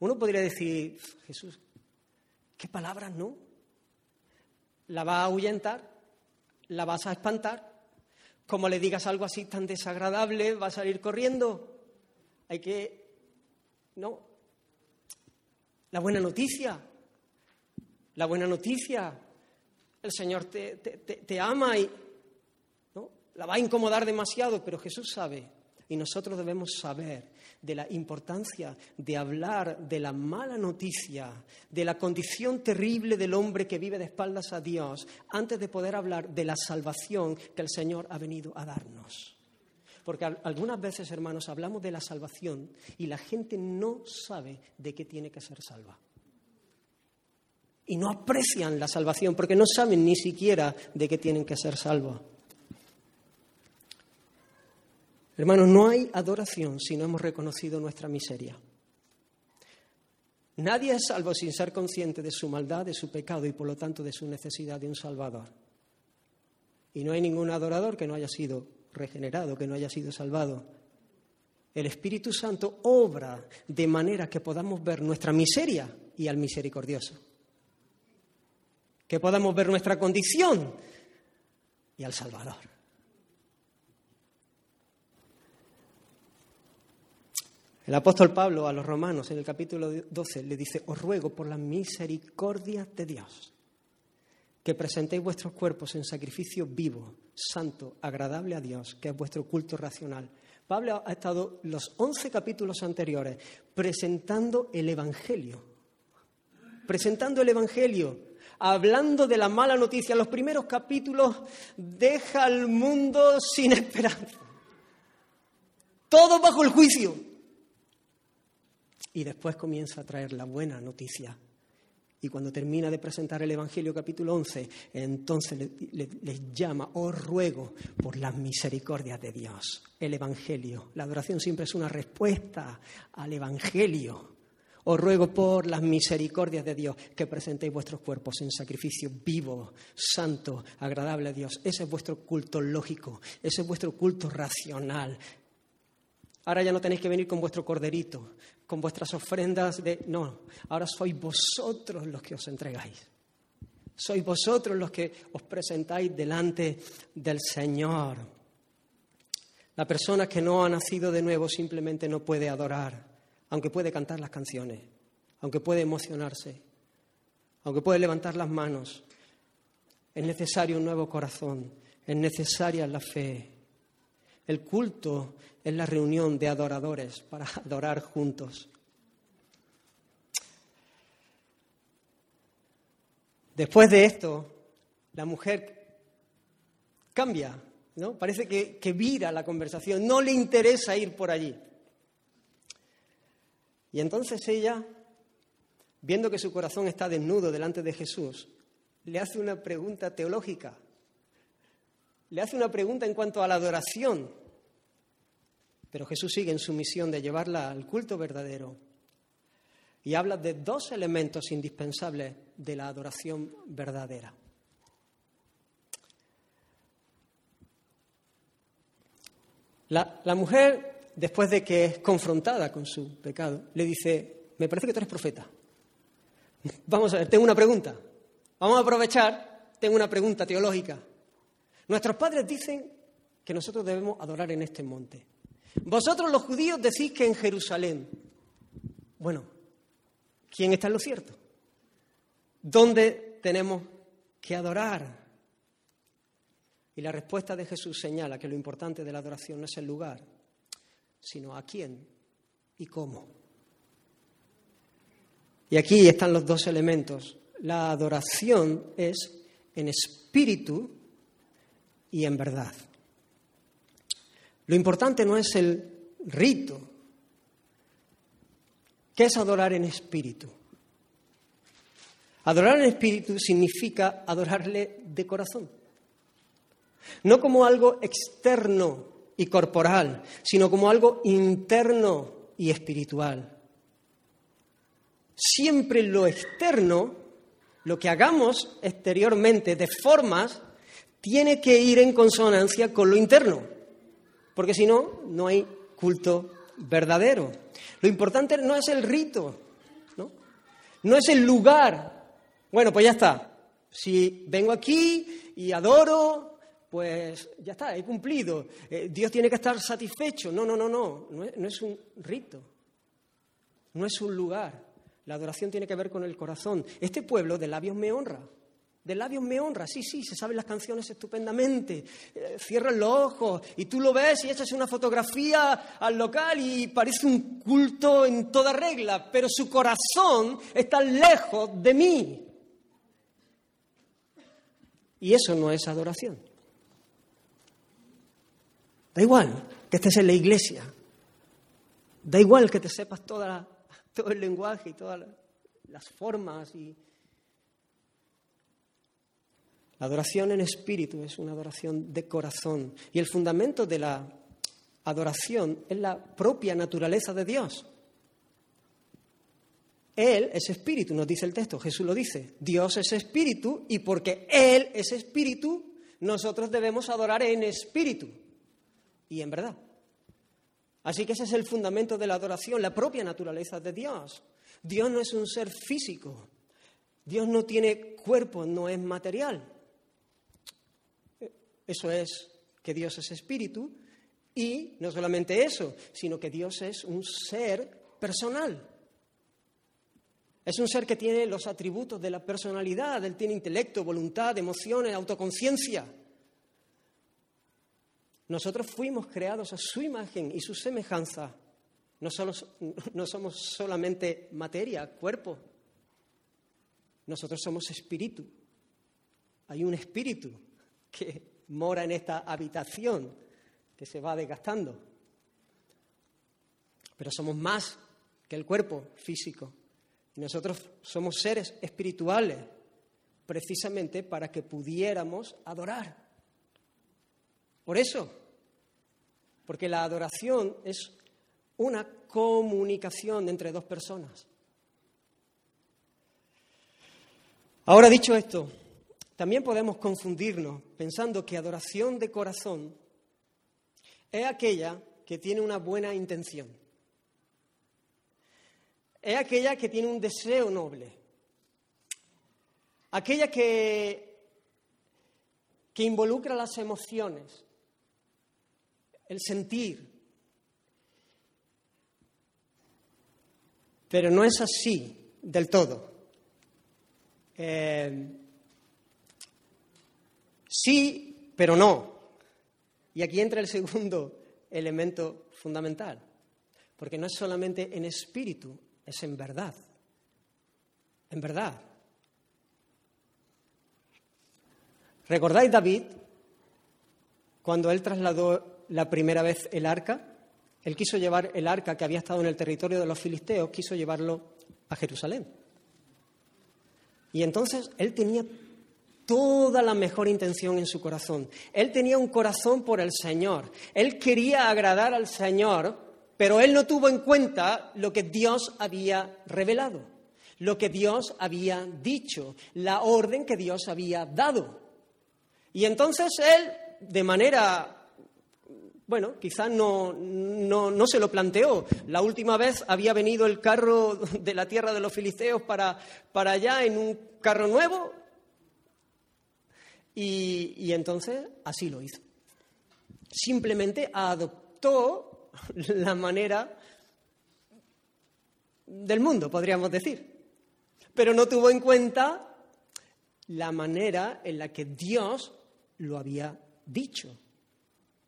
Speaker 1: Uno podría decir, Jesús, ¿qué palabras no? ¿La va a ahuyentar? ¿La vas a espantar? Como le digas algo así tan desagradable, va a salir corriendo. Hay que... No. La buena noticia. La buena noticia. El Señor te, te ama y... La va a incomodar demasiado, pero Jesús sabe y nosotros debemos saber de la importancia de hablar de la mala noticia, de la condición terrible del hombre que vive de espaldas a Dios, antes de poder hablar de la salvación que el Señor ha venido a darnos. Porque algunas veces, hermanos, hablamos de la salvación y la gente no sabe de qué tiene que ser salva. Y no aprecian la salvación porque no saben ni siquiera de qué tienen que ser salvos. Hermanos, no hay adoración si no hemos reconocido nuestra miseria. Nadie es salvo sin ser consciente de su maldad, de su pecado y por lo tanto de su necesidad de un Salvador. Y no hay ningún adorador que no haya sido regenerado, que no haya sido salvado. El Espíritu Santo obra de manera que podamos ver nuestra miseria y al misericordioso. Que podamos ver nuestra condición y al Salvador. El apóstol Pablo a los romanos en el capítulo 12 le dice, os ruego por la misericordia de Dios que presentéis vuestros cuerpos en sacrificio vivo, santo, agradable a Dios, que es vuestro culto racional. Pablo ha estado los once capítulos anteriores presentando el Evangelio, presentando el Evangelio, hablando de la mala noticia. Los primeros capítulos deja al mundo sin esperanza, todo bajo el juicio. Y después comienza a traer la buena noticia. Y cuando termina de presentar el Evangelio capítulo 11, entonces les llama, os ruego por las misericordias de Dios. El Evangelio. La adoración siempre es una respuesta al Evangelio. Os ruego por las misericordias de Dios que presentéis vuestros cuerpos en sacrificio vivo, santo, agradable a Dios. Ese es vuestro culto lógico, ese es vuestro culto racional, Ahora ya no tenéis que venir con vuestro corderito, con vuestras ofrendas de... No, ahora sois vosotros los que os entregáis. Sois vosotros los que os presentáis delante del Señor. La persona que no ha nacido de nuevo simplemente no puede adorar, aunque puede cantar las canciones, aunque puede emocionarse, aunque puede levantar las manos. Es necesario un nuevo corazón, es necesaria la fe, el culto es la reunión de adoradores para adorar juntos. Después de esto, la mujer cambia, ¿no? Parece que, que vira la conversación, no le interesa ir por allí. Y entonces ella, viendo que su corazón está desnudo delante de Jesús, le hace una pregunta teológica le hace una pregunta en cuanto a la adoración, pero Jesús sigue en su misión de llevarla al culto verdadero y habla de dos elementos indispensables de la adoración verdadera. La, la, mujer, después de que es confrontada con su pecado, le dice, me parece que tú eres profeta. Vamos a ver, tengo una pregunta. Vamos a aprovechar, tengo una pregunta teológica. Nuestros padres dicen que nosotros debemos adorar en este monte. Vosotros los judíos decís que en Jerusalén. bueno, ¿quién está en lo cierto? ¿Dónde tenemos que adorar? Y la respuesta de Jesús señala que lo importante de la adoración no es el lugar, sino a quién y cómo. Y aquí están los dos elementos. La adoración es en espíritu y en verdad. Lo importante no es el rito. ¿Qué es adorar en espíritu? Adorar en espíritu significa adorarle de corazón. No como algo externo y corporal, sino como algo interno y espiritual. Siempre lo externo, lo que hagamos exteriormente de formas, tiene que ir en consonancia con lo interno, porque si no, no hay culto verdadero. Lo importante no es el rito, ¿no? no es el lugar. Bueno, pues ya está. Si vengo aquí y adoro, pues ya está, he cumplido. Eh, Dios tiene que estar satisfecho. No, no, no, no, no es, no es un rito, no es un lugar. La adoración tiene que ver con el corazón. Este pueblo de labios me honra. De labios me honra, sí, sí, se saben las canciones estupendamente. Eh, cierran los ojos y tú lo ves y echas una fotografía al local y parece un culto en toda regla, pero su corazón está lejos de mí. Y eso no es adoración. Da igual que estés en la iglesia. Da igual que te sepas todo el lenguaje y todas las formas. Y... La adoración en espíritu es una adoración de corazón. Y el fundamento de la adoración es la propia naturaleza de Dios. Él es espíritu, nos dice el texto, Jesús lo dice. Dios es espíritu y porque Él es espíritu, nosotros debemos adorar en espíritu y en verdad. Así que ese es el fundamento de la adoración, la propia naturaleza de Dios. Dios no es un ser físico. Dios no tiene cuerpo, no es material. Eso es que Dios es espíritu y no solamente eso, sino que Dios es un ser personal. Es un ser que tiene los atributos de la personalidad, él tiene intelecto, voluntad, emociones, autoconciencia. Nosotros fuimos creados a su imagen y su semejanza. No, no somos solamente materia, cuerpo. Nosotros somos espíritu. Hay un espíritu que mora en esta habitación que se va desgastando. Pero somos más que el cuerpo físico. Y nosotros somos seres espirituales precisamente para que pudiéramos adorar. Por eso, porque la adoración es una comunicación entre dos personas. Ahora dicho esto, también podemos confundirnos pensando que adoración de corazón es aquella que tiene una buena intención. Es aquella que tiene un deseo noble. Aquella que, que involucra las emociones el sentir. Pero no es así del todo. Eh, sí, pero no. Y aquí entra el segundo elemento fundamental, porque no es solamente en espíritu, es en verdad. En verdad. ¿Recordáis David cuando él trasladó la primera vez el arca. Él quiso llevar el arca que había estado en el territorio de los filisteos, quiso llevarlo a Jerusalén. Y entonces él tenía toda la mejor intención en su corazón. Él tenía un corazón por el Señor. Él quería agradar al Señor, pero él no tuvo en cuenta lo que Dios había revelado, lo que Dios había dicho, la orden que Dios había dado. Y entonces él, de manera bueno, quizás no, no, se lo planteó. La última vez había venido el carro de la tierra de los filisteos para, para allá en un carro nuevo y, entonces así lo hizo. Simplemente adoptó la manera del mundo, podríamos decir. Pero no tuvo en cuenta la manera en la que Dios lo había dicho.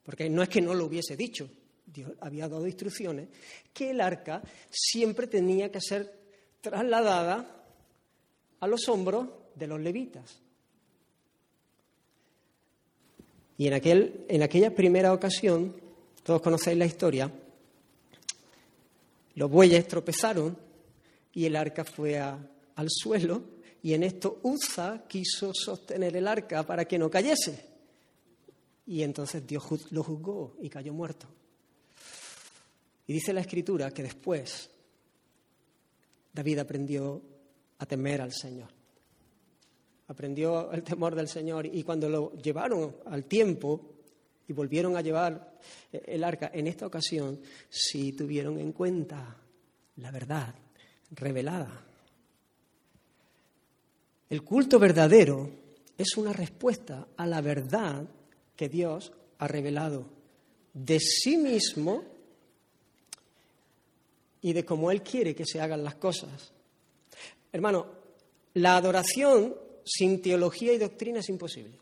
Speaker 1: Porque no es que no lo hubiese dicho, Dios había dado instrucciones que el arca siempre tenía que ser trasladada a los hombros de los levitas. Y en, aquel, en aquella primera ocasión, todos conocéis la historia, los bueyes tropezaron y el arca fue al suelo y en esto Uza quiso sostener el arca para que no cayese. Y entonces Dios lo juzgó y cayó muerto. Y dice la escritura que después David aprendió a temer al Señor. Aprendió el temor del Señor y cuando lo llevaron al tiempo y volvieron a llevar el arca, en esta ocasión sí tuvieron en cuenta la verdad revelada. El culto verdadero es una respuesta a la verdad que Dios ha revelado de sí mismo y de cómo Él quiere que se hagan las cosas. Hermano, la adoración sin teología y doctrina es imposible.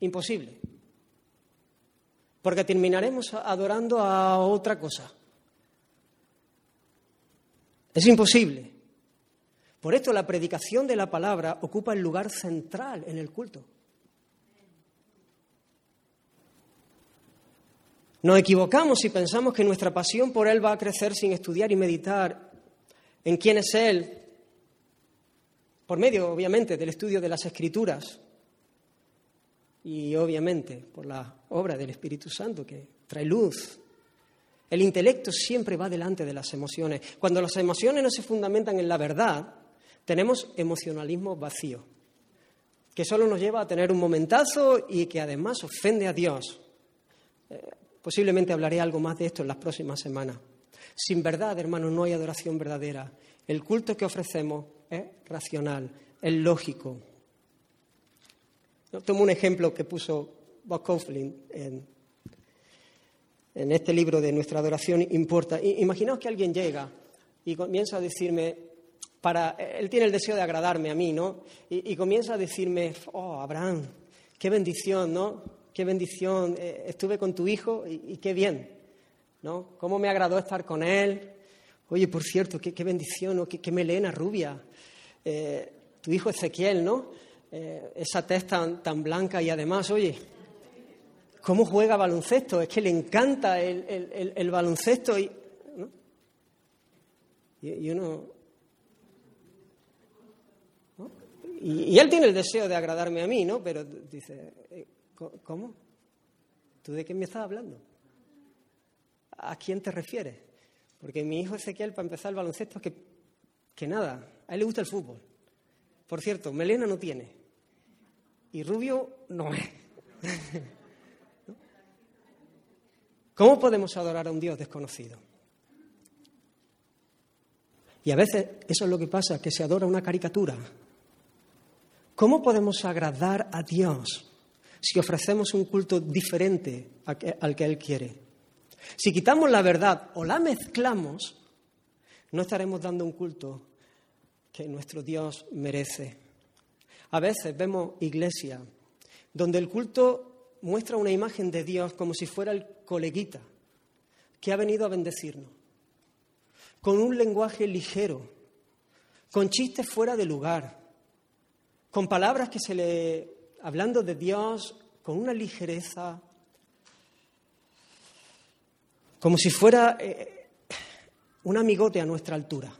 Speaker 1: Imposible. Porque terminaremos adorando a otra cosa. Es imposible. Por esto la predicación de la palabra ocupa el lugar central en el culto. Nos equivocamos si pensamos que nuestra pasión por Él va a crecer sin estudiar y meditar en quién es Él, por medio, obviamente, del estudio de las Escrituras y, obviamente, por la obra del Espíritu Santo que trae luz. El intelecto siempre va delante de las emociones. Cuando las emociones no se fundamentan en la verdad, tenemos emocionalismo vacío, que solo nos lleva a tener un momentazo y que además ofende a Dios. Eh, Posiblemente hablaré algo más de esto en las próximas semanas. Sin verdad, hermanos, no hay adoración verdadera. El culto que ofrecemos es racional, es lógico. tomo un ejemplo que puso Bob Coughlin en, en este libro de Nuestra adoración importa. Imaginaos que alguien llega y comienza a decirme, para, él tiene el deseo de agradarme a mí, ¿no? Y, y comienza a decirme, oh, Abraham, qué bendición, ¿no? qué bendición, eh, estuve con tu hijo y, qué bien, ¿no? Cómo me agradó estar con él. Oye, por cierto, qué, bendición, ¿no? qué, melena rubia. Eh, tu hijo Ezequiel, ¿no? Eh, esa tez tan, blanca y además, oye, ¿cómo juega baloncesto? Es que le encanta el, baloncesto y, y, uno... Y, y, él tiene el deseo de agradarme a mí, ¿no? Pero dice, ¿Cómo? ¿Tú de qué me estás hablando? ¿A quién te refieres? Porque mi hijo Ezequiel, para empezar el baloncesto, que, que nada, a él le gusta el fútbol. Por cierto, melena no tiene. Y rubio no es. ¿Cómo podemos adorar a un Dios desconocido? Y a veces eso es lo que pasa, que se adora una caricatura. ¿Cómo podemos agradar a Dios si ofrecemos un culto diferente al que Él quiere. Si quitamos la verdad o la mezclamos, no estaremos dando un culto que nuestro Dios merece. A veces vemos iglesia donde el culto muestra una imagen de Dios como si fuera el coleguita que ha venido a bendecirnos, con un lenguaje ligero, con chistes fuera de lugar, con palabras que se le hablando de Dios con una ligereza, como si fuera eh, un amigote a nuestra altura.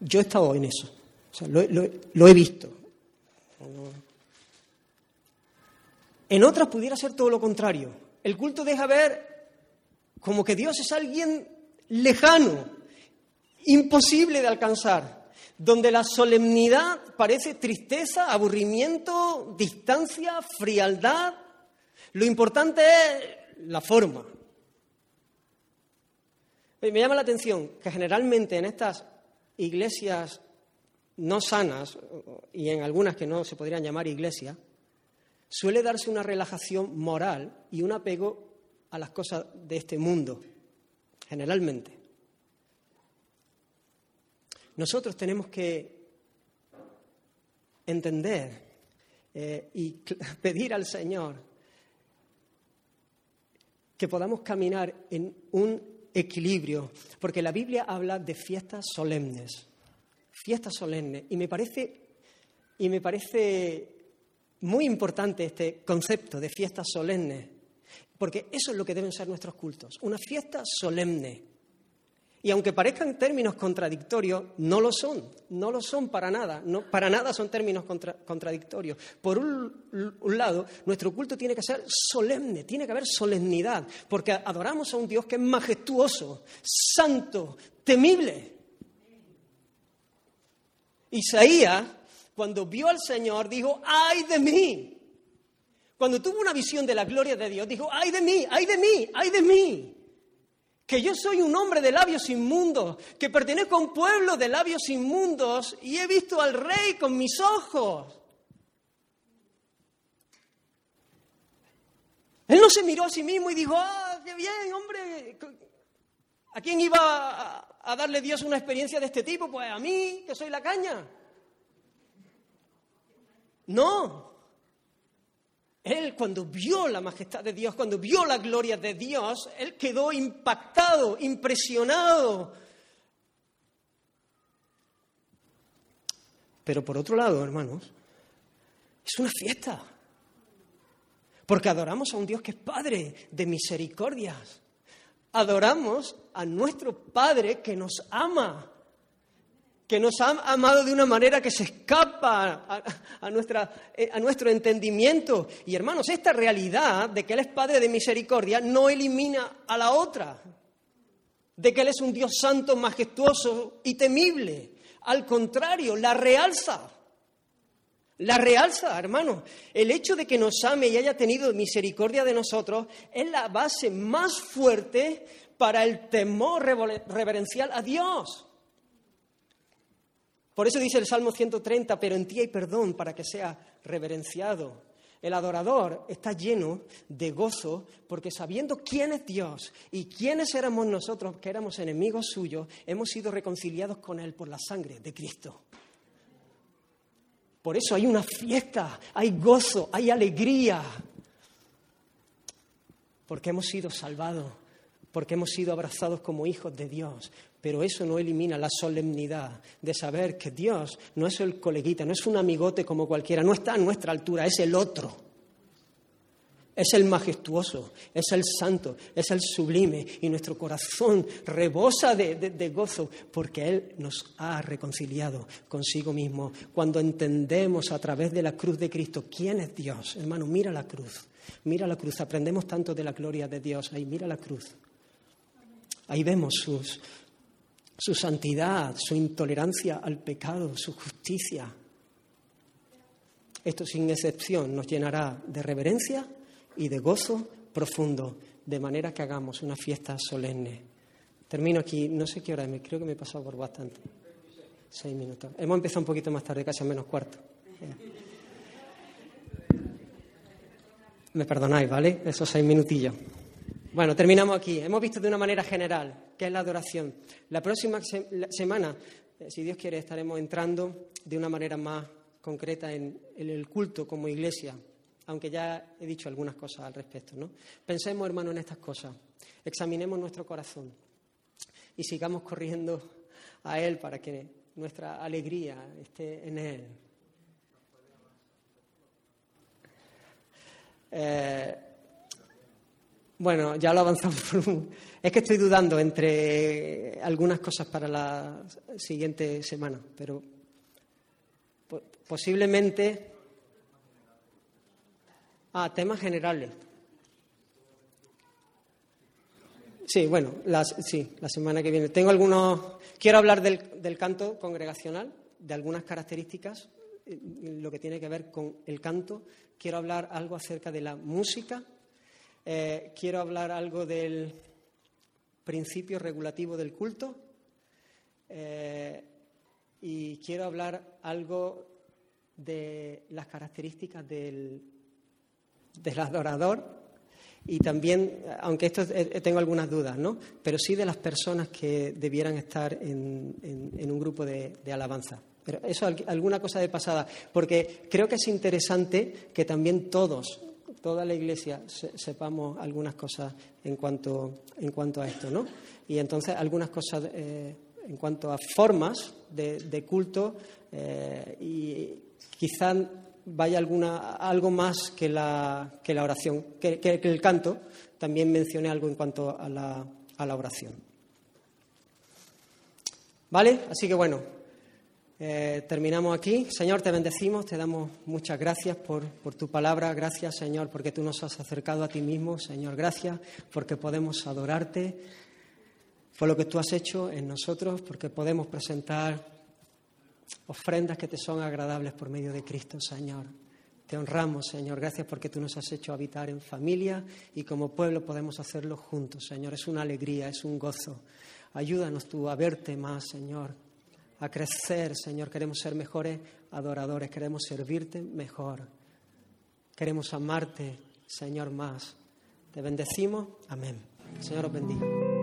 Speaker 1: Yo he estado en eso, lo, he visto. En otras pudiera ser todo lo contrario. El culto deja ver como que Dios es alguien lejano, imposible de alcanzar donde la solemnidad parece tristeza, aburrimiento, distancia, frialdad. Lo importante es la forma. Me llama la atención que generalmente en estas iglesias no sanas, y en algunas que no se podrían llamar iglesias, suele darse una relajación moral y un apego a las cosas de este mundo. generalmente. Nosotros tenemos que entender eh, y pedir al Señor que podamos caminar en un equilibrio, porque la Biblia habla de fiestas solemnes, fiestas solemnes, y me parece, y me parece muy importante este concepto de fiestas solemnes, porque eso es lo que deben ser nuestros cultos, una fiesta solemne. Y aunque parezcan términos contradictorios, no lo son, no lo son para nada, no, para nada son términos contradictorios. Por un, un, lado, nuestro culto tiene que ser solemne, tiene que haber solemnidad, porque adoramos a un Dios que es majestuoso, santo, temible. Isaías, cuando vio al Señor, dijo, ay de mí. Cuando tuvo una visión de la gloria de Dios, dijo, ay de mí, ay de mí, ay de mí que yo soy un hombre de labios inmundos, que pertenezco a un pueblo de labios inmundos y he visto al rey con mis ojos. Él no se miró a sí mismo y dijo, ah, qué bien, hombre, ¿a quién iba a, darle Dios una experiencia de este tipo? Pues a mí, que soy la caña. No, él cuando vio la majestad de Dios, cuando vio la gloria de Dios, él quedó impactado, impresionado. Pero por otro lado, hermanos, es una fiesta. Porque adoramos a un Dios que es Padre de misericordias. Adoramos a nuestro Padre que nos ama que nos ha amado de una manera que se escapa a, nuestra, eh, a, nuestro entendimiento. Y hermanos, esta realidad de que Él es Padre de misericordia no elimina a la otra, de que Él es un Dios santo, majestuoso y temible. Al contrario, la realza. La realza, hermanos. El hecho de que nos ame y haya tenido misericordia de nosotros es la base más fuerte para el temor reverencial a Dios. Por eso dice el Salmo 130, pero en ti hay perdón para que sea reverenciado. El adorador está lleno de gozo porque sabiendo quién es Dios y quiénes éramos nosotros, que éramos enemigos suyos, hemos sido reconciliados con Él por la sangre de Cristo. Por eso hay una fiesta, hay gozo, hay alegría, porque hemos sido salvados, porque hemos sido abrazados como hijos de Dios, pero eso no elimina la solemnidad de saber que Dios no es el coleguita, no es un amigote como cualquiera, no está a nuestra altura, es el otro. Es el majestuoso, es el santo, es el sublime y nuestro corazón rebosa de, gozo porque Él nos ha reconciliado consigo mismo. Cuando entendemos a través de la cruz de Cristo quién es Dios, hermano, mira la cruz, mira la cruz, aprendemos tanto de la gloria de Dios, ahí mira la cruz. Ahí vemos sus, su santidad, su intolerancia al pecado, su justicia. Esto sin excepción nos llenará de reverencia y de gozo profundo, de manera que hagamos una fiesta solemne. Termino aquí, no sé qué hora es, creo que me he pasado por bastante. Seis minutos. Hemos empezado un poquito más tarde, casi a menos cuarto. Me perdonáis, ¿vale? Esos seis minutillos. Bueno, terminamos aquí. Hemos visto de una manera general qué es la adoración. La próxima semana, eh, si Dios quiere, estaremos entrando de una manera más concreta en, el culto como iglesia, aunque ya he dicho algunas cosas al respecto. Pensemos, hermano, en estas cosas. Examinemos nuestro corazón y sigamos corriendo a Él para que nuestra alegría esté en Él. Eh, bueno, ya lo avanzamos. Es que estoy dudando entre algunas cosas para la siguiente semana, pero posiblemente. Ah, temas generales. Sí, bueno, sí, la semana que viene. Tengo algunos. Quiero hablar del, del canto congregacional, de algunas características, eh, lo que tiene que ver con el canto. Quiero hablar algo acerca de la música eh, quiero hablar algo del principio regulativo del culto eh, y quiero hablar algo de las características del, del adorador y también, aunque esto eh, tengo algunas dudas, ¿no? Pero sí de las personas que debieran estar en, un grupo de, alabanza. Pero eso, alguna cosa de pasada, porque creo que es interesante que también todos, toda la Iglesia, sepamos algunas cosas en cuanto, en cuanto a esto, ¿no? Y entonces algunas cosas eh, en cuanto a formas de, culto eh, y quizá vaya alguna, algo más que la, que la oración, que, el canto. También mencioné algo en cuanto a la, a la oración. ¿Vale? Así que bueno, eh, terminamos aquí. Señor, te bendecimos, te damos muchas gracias por, por, tu palabra. Gracias, Señor, porque tú nos has acercado a ti mismo. Señor, gracias porque podemos adorarte por lo que tú has hecho en nosotros, porque podemos presentar ofrendas que te son agradables por medio de Cristo, Señor. Te honramos, Señor. Gracias porque tú nos has hecho habitar en familia y como pueblo podemos hacerlo juntos, Señor. Es una alegría, es un gozo. Ayúdanos tú a verte más, Señor, a crecer, Señor. Queremos ser mejores adoradores, queremos servirte mejor. Queremos amarte, Señor, más. Te bendecimos. Amén. Señor os bendiga.